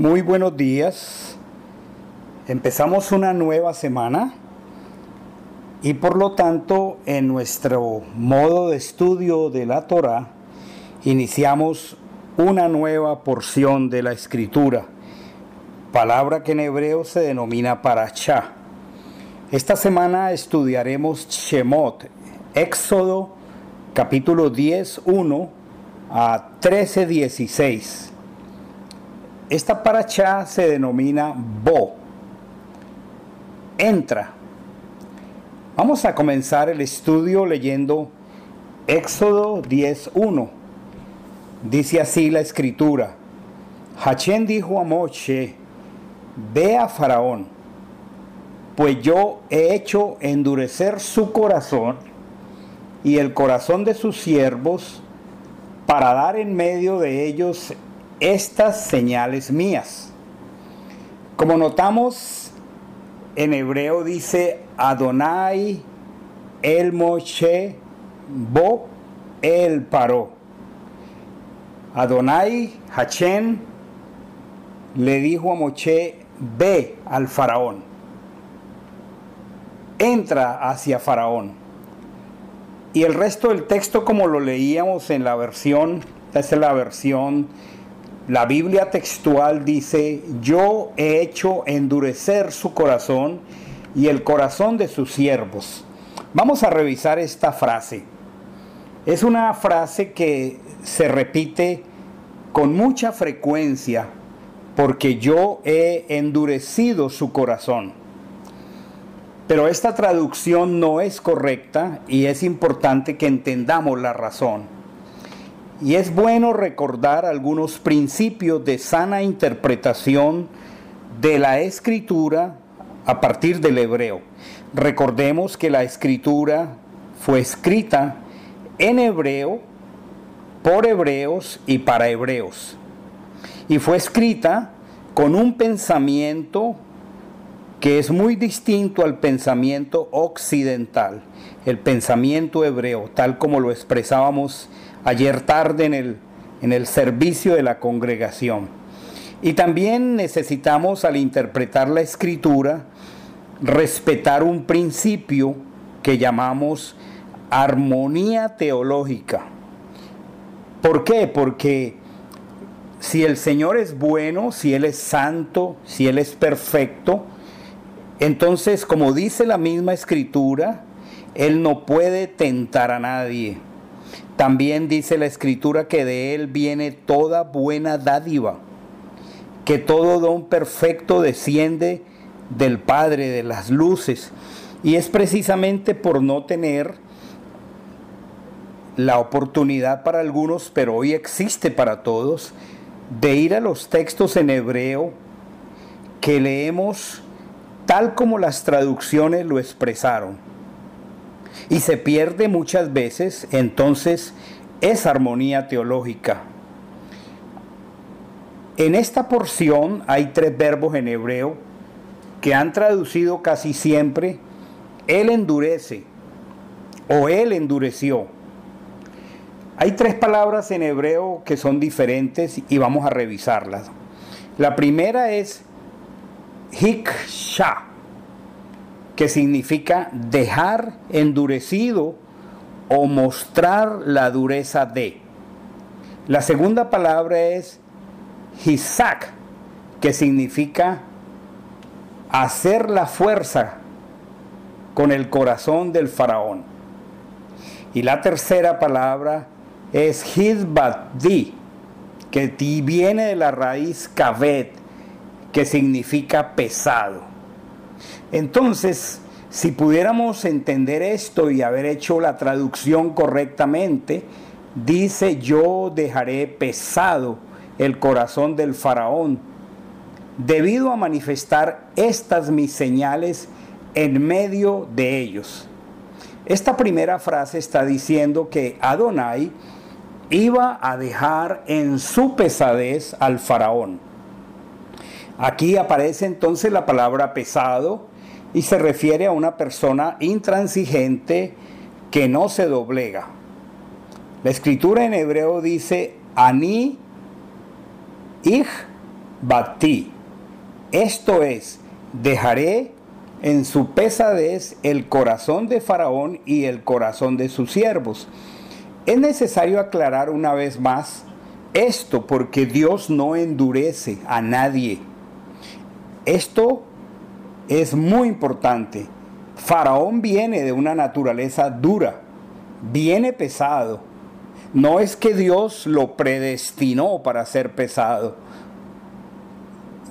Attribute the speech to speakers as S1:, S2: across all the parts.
S1: Muy buenos días. Empezamos una nueva semana y por lo tanto en nuestro modo de estudio de la Torah iniciamos una nueva porción de la escritura, palabra que en hebreo se denomina parachá. Esta semana estudiaremos Shemot, Éxodo capítulo 10, 1 a 13, 16. Esta paracha se denomina Bo. Entra. Vamos a comenzar el estudio leyendo Éxodo 10.1. Dice así la escritura. Hachén dijo a Moche, ve a Faraón, pues yo he hecho endurecer su corazón y el corazón de sus siervos para dar en medio de ellos estas señales mías. Como notamos, en hebreo dice Adonai el Moshe Bo el Paró. Adonai Hachem le dijo a Moshe, ve al faraón, entra hacia faraón. Y el resto del texto como lo leíamos en la versión, esta es la versión la Biblia textual dice, yo he hecho endurecer su corazón y el corazón de sus siervos. Vamos a revisar esta frase. Es una frase que se repite con mucha frecuencia porque yo he endurecido su corazón. Pero esta traducción no es correcta y es importante que entendamos la razón. Y es bueno recordar algunos principios de sana interpretación de la escritura a partir del hebreo. Recordemos que la escritura fue escrita en hebreo, por hebreos y para hebreos. Y fue escrita con un pensamiento que es muy distinto al pensamiento occidental, el pensamiento hebreo, tal como lo expresábamos ayer tarde en el, en el servicio de la congregación. Y también necesitamos al interpretar la escritura respetar un principio que llamamos armonía teológica. ¿Por qué? Porque si el Señor es bueno, si Él es santo, si Él es perfecto, entonces, como dice la misma escritura, Él no puede tentar a nadie. También dice la escritura que de Él viene toda buena dádiva, que todo don perfecto desciende del Padre de las luces. Y es precisamente por no tener la oportunidad para algunos, pero hoy existe para todos, de ir a los textos en hebreo que leemos tal como las traducciones lo expresaron y se pierde muchas veces, entonces es armonía teológica. En esta porción hay tres verbos en hebreo que han traducido casi siempre Él endurece o Él endureció. Hay tres palabras en hebreo que son diferentes y vamos a revisarlas. La primera es hiksha, que significa dejar endurecido o mostrar la dureza de. La segunda palabra es hisak, que significa hacer la fuerza con el corazón del faraón. Y la tercera palabra es hizbadi, que viene de la raíz kaved, que significa pesado. Entonces, si pudiéramos entender esto y haber hecho la traducción correctamente, dice, yo dejaré pesado el corazón del faraón, debido a manifestar estas mis señales en medio de ellos. Esta primera frase está diciendo que Adonai iba a dejar en su pesadez al faraón. Aquí aparece entonces la palabra pesado, y se refiere a una persona intransigente que no se doblega. La escritura en hebreo dice ani ich batí. Esto es, dejaré en su pesadez el corazón de Faraón y el corazón de sus siervos. Es necesario aclarar una vez más esto porque Dios no endurece a nadie. Esto es muy importante. Faraón viene de una naturaleza dura, viene pesado. No es que Dios lo predestinó para ser pesado.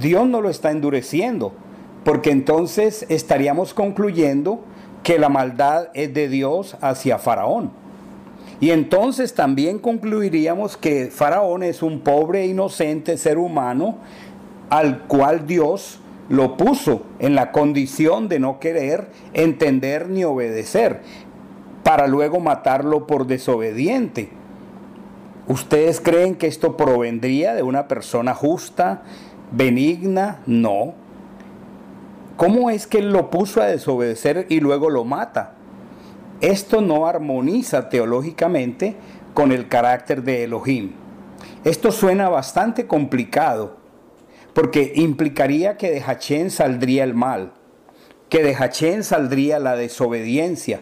S1: Dios no lo está endureciendo, porque entonces estaríamos concluyendo que la maldad es de Dios hacia Faraón. Y entonces también concluiríamos que Faraón es un pobre e inocente ser humano al cual Dios lo puso en la condición de no querer entender ni obedecer, para luego matarlo por desobediente. ¿Ustedes creen que esto provendría de una persona justa, benigna? No. ¿Cómo es que él lo puso a desobedecer y luego lo mata? Esto no armoniza teológicamente con el carácter de Elohim. Esto suena bastante complicado porque implicaría que de Hachén saldría el mal, que de Hachén saldría la desobediencia.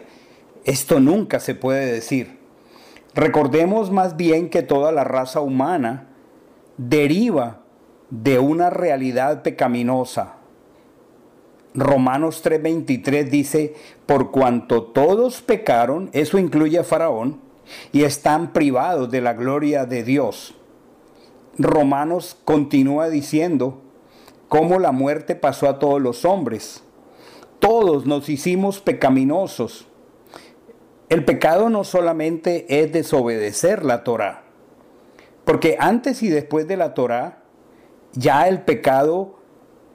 S1: Esto nunca se puede decir. Recordemos más bien que toda la raza humana deriva de una realidad pecaminosa. Romanos 3:23 dice, por cuanto todos pecaron, eso incluye a Faraón, y están privados de la gloria de Dios Romanos continúa diciendo cómo la muerte pasó a todos los hombres. Todos nos hicimos pecaminosos. El pecado no solamente es desobedecer la Torah, porque antes y después de la Torah ya el pecado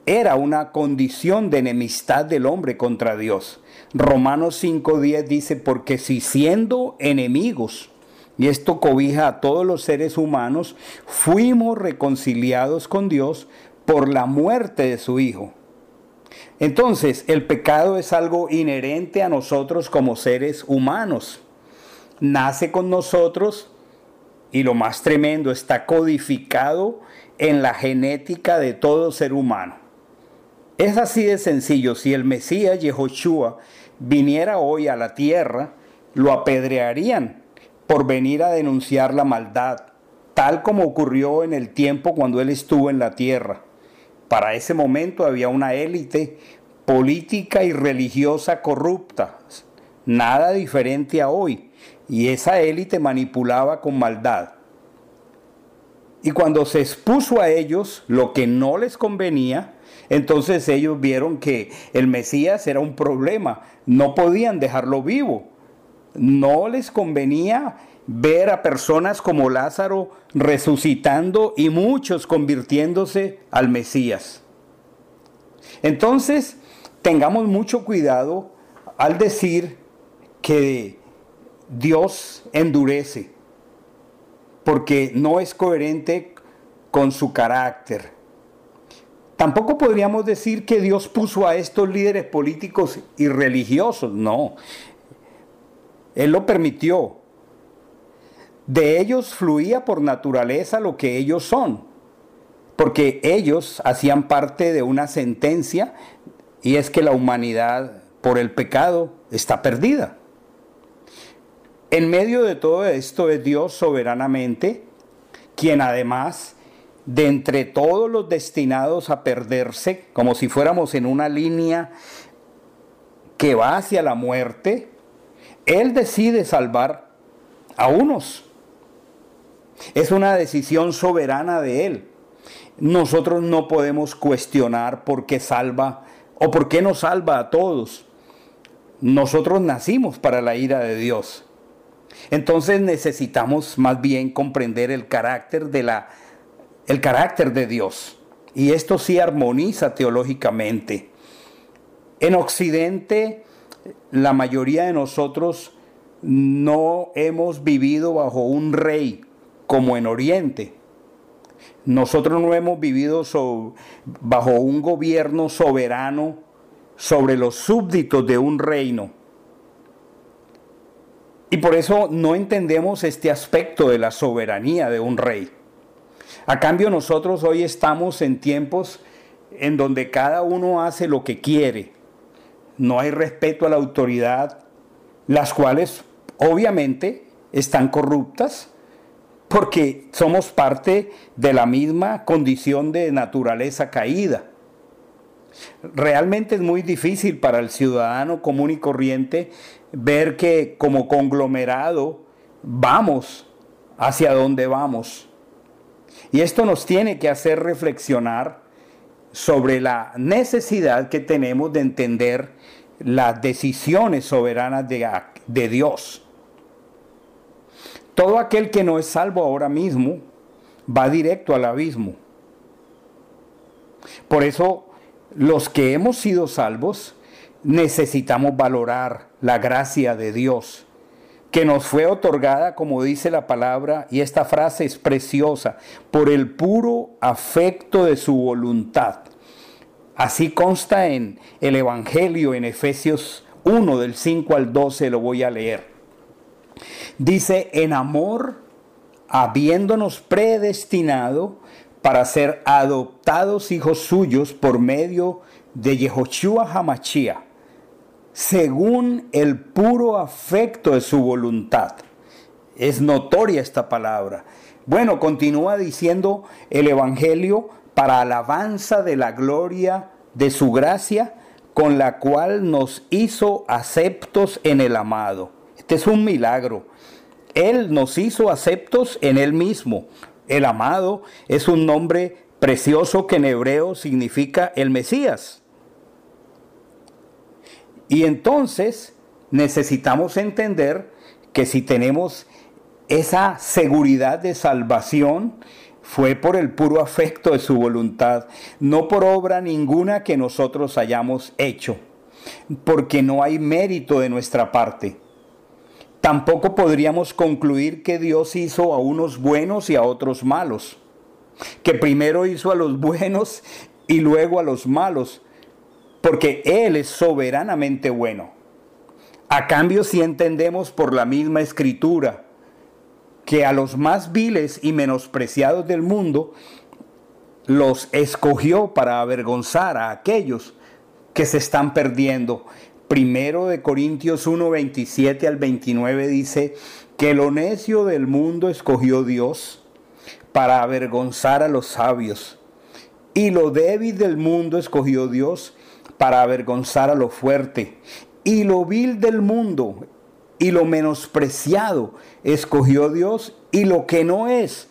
S1: era una condición de enemistad del hombre contra Dios. Romanos 5.10 dice, porque si siendo enemigos, y esto cobija a todos los seres humanos, fuimos reconciliados con Dios por la muerte de su Hijo. Entonces, el pecado es algo inherente a nosotros como seres humanos. Nace con nosotros y lo más tremendo, está codificado en la genética de todo ser humano. Es así de sencillo. Si el Mesías Yehoshua viniera hoy a la tierra, lo apedrearían por venir a denunciar la maldad, tal como ocurrió en el tiempo cuando él estuvo en la tierra. Para ese momento había una élite política y religiosa corrupta, nada diferente a hoy, y esa élite manipulaba con maldad. Y cuando se expuso a ellos lo que no les convenía, entonces ellos vieron que el Mesías era un problema, no podían dejarlo vivo no les convenía ver a personas como Lázaro resucitando y muchos convirtiéndose al Mesías. Entonces, tengamos mucho cuidado al decir que Dios endurece, porque no es coherente con su carácter. Tampoco podríamos decir que Dios puso a estos líderes políticos y religiosos, no. Él lo permitió. De ellos fluía por naturaleza lo que ellos son, porque ellos hacían parte de una sentencia y es que la humanidad por el pecado está perdida. En medio de todo esto es Dios soberanamente quien además de entre todos los destinados a perderse, como si fuéramos en una línea que va hacia la muerte, él decide salvar a unos. Es una decisión soberana de Él. Nosotros no podemos cuestionar por qué salva o por qué no salva a todos. Nosotros nacimos para la ira de Dios. Entonces necesitamos más bien comprender el carácter de la el carácter de Dios. Y esto sí armoniza teológicamente. En occidente la mayoría de nosotros no hemos vivido bajo un rey como en Oriente. Nosotros no hemos vivido bajo un gobierno soberano sobre los súbditos de un reino. Y por eso no entendemos este aspecto de la soberanía de un rey. A cambio nosotros hoy estamos en tiempos en donde cada uno hace lo que quiere. No hay respeto a la autoridad, las cuales obviamente están corruptas porque somos parte de la misma condición de naturaleza caída. Realmente es muy difícil para el ciudadano común y corriente ver que como conglomerado vamos hacia donde vamos. Y esto nos tiene que hacer reflexionar sobre la necesidad que tenemos de entender las decisiones soberanas de, de Dios. Todo aquel que no es salvo ahora mismo va directo al abismo. Por eso los que hemos sido salvos necesitamos valorar la gracia de Dios que nos fue otorgada, como dice la palabra, y esta frase es preciosa, por el puro afecto de su voluntad. Así consta en el Evangelio en Efesios 1 del 5 al 12, lo voy a leer. Dice, en amor, habiéndonos predestinado para ser adoptados hijos suyos por medio de Yehoshua Hamachia, según el puro afecto de su voluntad. Es notoria esta palabra. Bueno, continúa diciendo el Evangelio para alabanza de la gloria de su gracia, con la cual nos hizo aceptos en el amado. Este es un milagro. Él nos hizo aceptos en Él mismo. El amado es un nombre precioso que en hebreo significa el Mesías. Y entonces necesitamos entender que si tenemos esa seguridad de salvación, fue por el puro afecto de su voluntad, no por obra ninguna que nosotros hayamos hecho, porque no hay mérito de nuestra parte. Tampoco podríamos concluir que Dios hizo a unos buenos y a otros malos, que primero hizo a los buenos y luego a los malos, porque Él es soberanamente bueno. A cambio, si entendemos por la misma escritura que a los más viles y menospreciados del mundo los escogió para avergonzar a aquellos que se están perdiendo Primero de Corintios 1, 27 al 29 dice que lo necio del mundo escogió Dios para avergonzar a los sabios. Y lo débil del mundo escogió Dios para avergonzar a lo fuerte. Y lo vil del mundo y lo menospreciado escogió Dios y lo que no es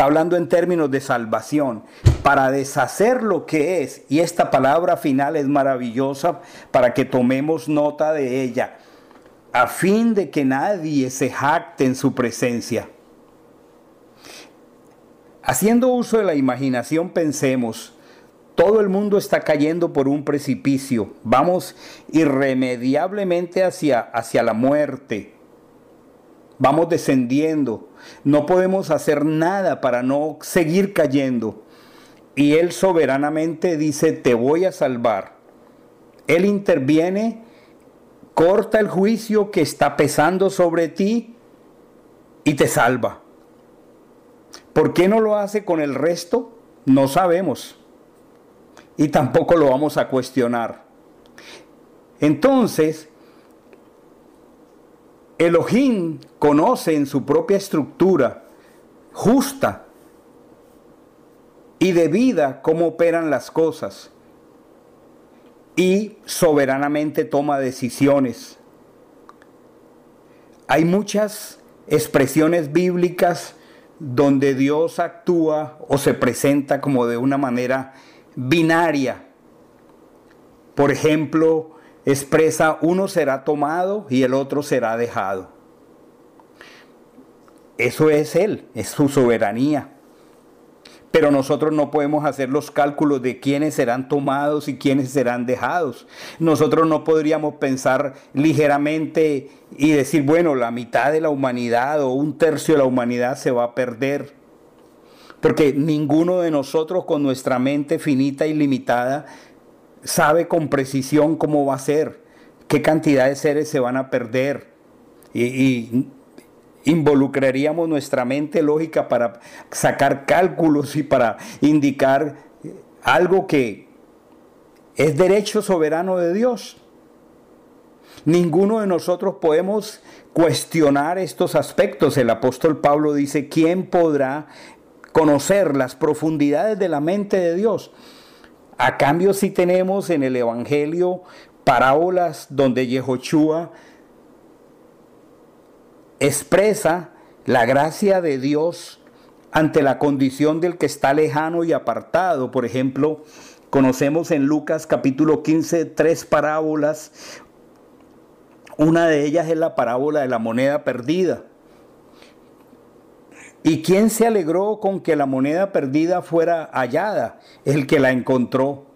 S1: Está hablando en términos de salvación, para deshacer lo que es. Y esta palabra final es maravillosa para que tomemos nota de ella, a fin de que nadie se jacte en su presencia. Haciendo uso de la imaginación, pensemos, todo el mundo está cayendo por un precipicio, vamos irremediablemente hacia, hacia la muerte vamos descendiendo, no podemos hacer nada para no seguir cayendo. Y Él soberanamente dice, te voy a salvar. Él interviene, corta el juicio que está pesando sobre ti y te salva. ¿Por qué no lo hace con el resto? No sabemos. Y tampoco lo vamos a cuestionar. Entonces, Elohim conoce en su propia estructura justa y de vida cómo operan las cosas y soberanamente toma decisiones. Hay muchas expresiones bíblicas donde Dios actúa o se presenta como de una manera binaria. Por ejemplo, expresa uno será tomado y el otro será dejado. Eso es Él, es su soberanía. Pero nosotros no podemos hacer los cálculos de quiénes serán tomados y quiénes serán dejados. Nosotros no podríamos pensar ligeramente y decir, bueno, la mitad de la humanidad o un tercio de la humanidad se va a perder. Porque ninguno de nosotros con nuestra mente finita y limitada sabe con precisión cómo va a ser, qué cantidad de seres se van a perder. Y, involucraríamos nuestra mente lógica para sacar cálculos y para indicar algo que es derecho soberano de Dios. Ninguno de nosotros podemos cuestionar estos aspectos. El apóstol Pablo dice, ¿quién podrá conocer las profundidades de la mente de Dios? A cambio, si tenemos en el Evangelio parábolas donde Yehoshua expresa la gracia de Dios ante la condición del que está lejano y apartado. Por ejemplo, conocemos en Lucas capítulo 15 tres parábolas. Una de ellas es la parábola de la moneda perdida. ¿Y quién se alegró con que la moneda perdida fuera hallada? El que la encontró.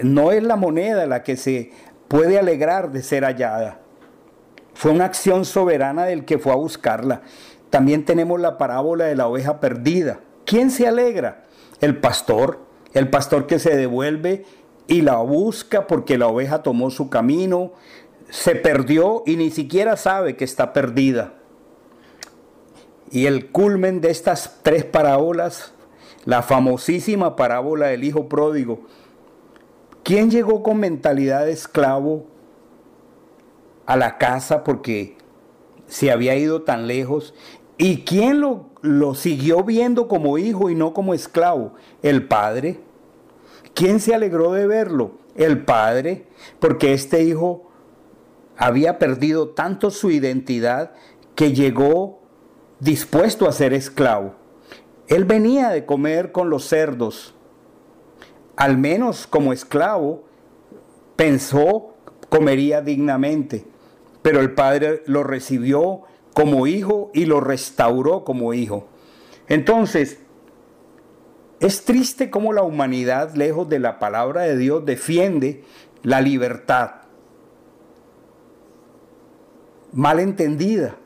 S1: No es la moneda la que se puede alegrar de ser hallada. Fue una acción soberana del que fue a buscarla. También tenemos la parábola de la oveja perdida. ¿Quién se alegra? El pastor, el pastor que se devuelve y la busca porque la oveja tomó su camino, se perdió y ni siquiera sabe que está perdida. Y el culmen de estas tres parábolas, la famosísima parábola del hijo pródigo, ¿quién llegó con mentalidad de esclavo a la casa porque se había ido tan lejos ¿Y quién lo, lo siguió viendo como hijo y no como esclavo? El padre. ¿Quién se alegró de verlo? El padre, porque este hijo había perdido tanto su identidad que llegó dispuesto a ser esclavo. Él venía de comer con los cerdos. Al menos como esclavo pensó comería dignamente, pero el padre lo recibió como hijo y lo restauró como hijo. Entonces, es triste cómo la humanidad, lejos de la palabra de Dios, defiende la libertad mal entendida.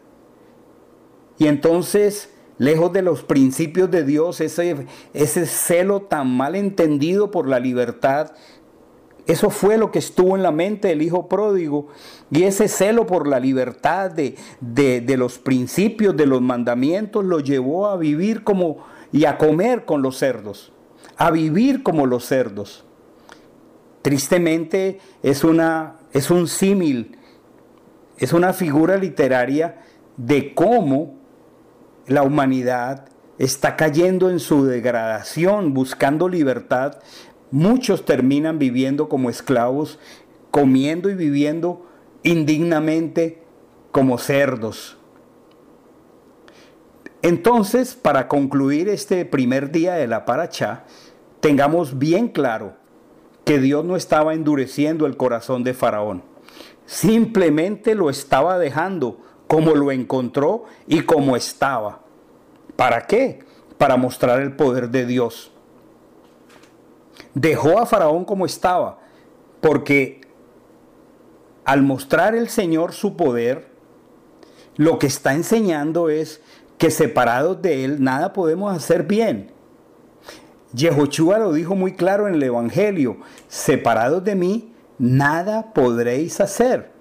S1: Y entonces, lejos de los principios de Dios, ese, ese celo tan mal entendido por la libertad, eso fue lo que estuvo en la mente del hijo pródigo y ese celo por la libertad de, de, los principios, de los mandamientos, lo llevó a vivir como y a comer con los cerdos, a vivir como los cerdos. Tristemente es, una, es un símil, es una figura literaria de cómo la humanidad está cayendo en su degradación, buscando libertad, Muchos terminan viviendo como esclavos, comiendo y viviendo indignamente como cerdos. Entonces, para concluir este primer día de la paracha, tengamos bien claro que Dios no estaba endureciendo el corazón de Faraón, simplemente lo estaba dejando como lo encontró y como estaba. ¿Para qué? Para mostrar el poder de Dios dejó a Faraón como estaba, porque al mostrar el Señor su poder, lo que está enseñando es que separados de Él nada podemos hacer bien. Yehoshua lo dijo muy claro en el Evangelio, separados de mí, nada podréis hacer.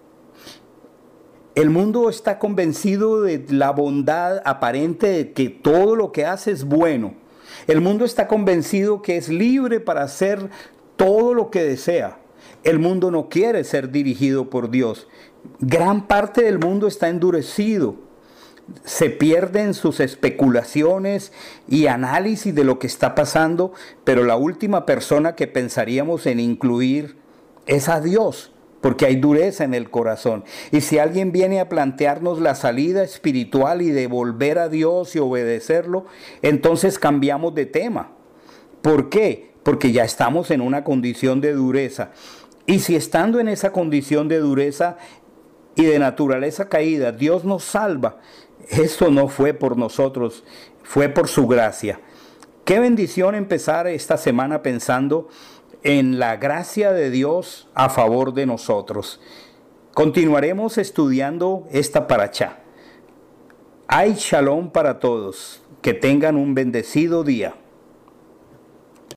S1: El mundo está convencido de la bondad aparente de que todo lo que hace es bueno el mundo está convencido que es libre para hacer todo lo que desea. El mundo no quiere ser dirigido por Dios. Gran parte del mundo está endurecido. Se pierden sus especulaciones y análisis de lo que está pasando, pero la última persona que pensaríamos en incluir es a Dios porque hay dureza en el corazón. Y si alguien viene a plantearnos la salida espiritual y de volver a Dios y obedecerlo, entonces cambiamos de tema. ¿Por qué? Porque ya estamos en una condición de dureza. Y si estando en esa condición de dureza y de naturaleza caída, Dios nos salva, eso no fue por nosotros, fue por su gracia. Qué bendición empezar esta semana pensando en la gracia de Dios a favor de nosotros. Continuaremos estudiando esta paracha. Hay shalom para todos. Que tengan un bendecido día.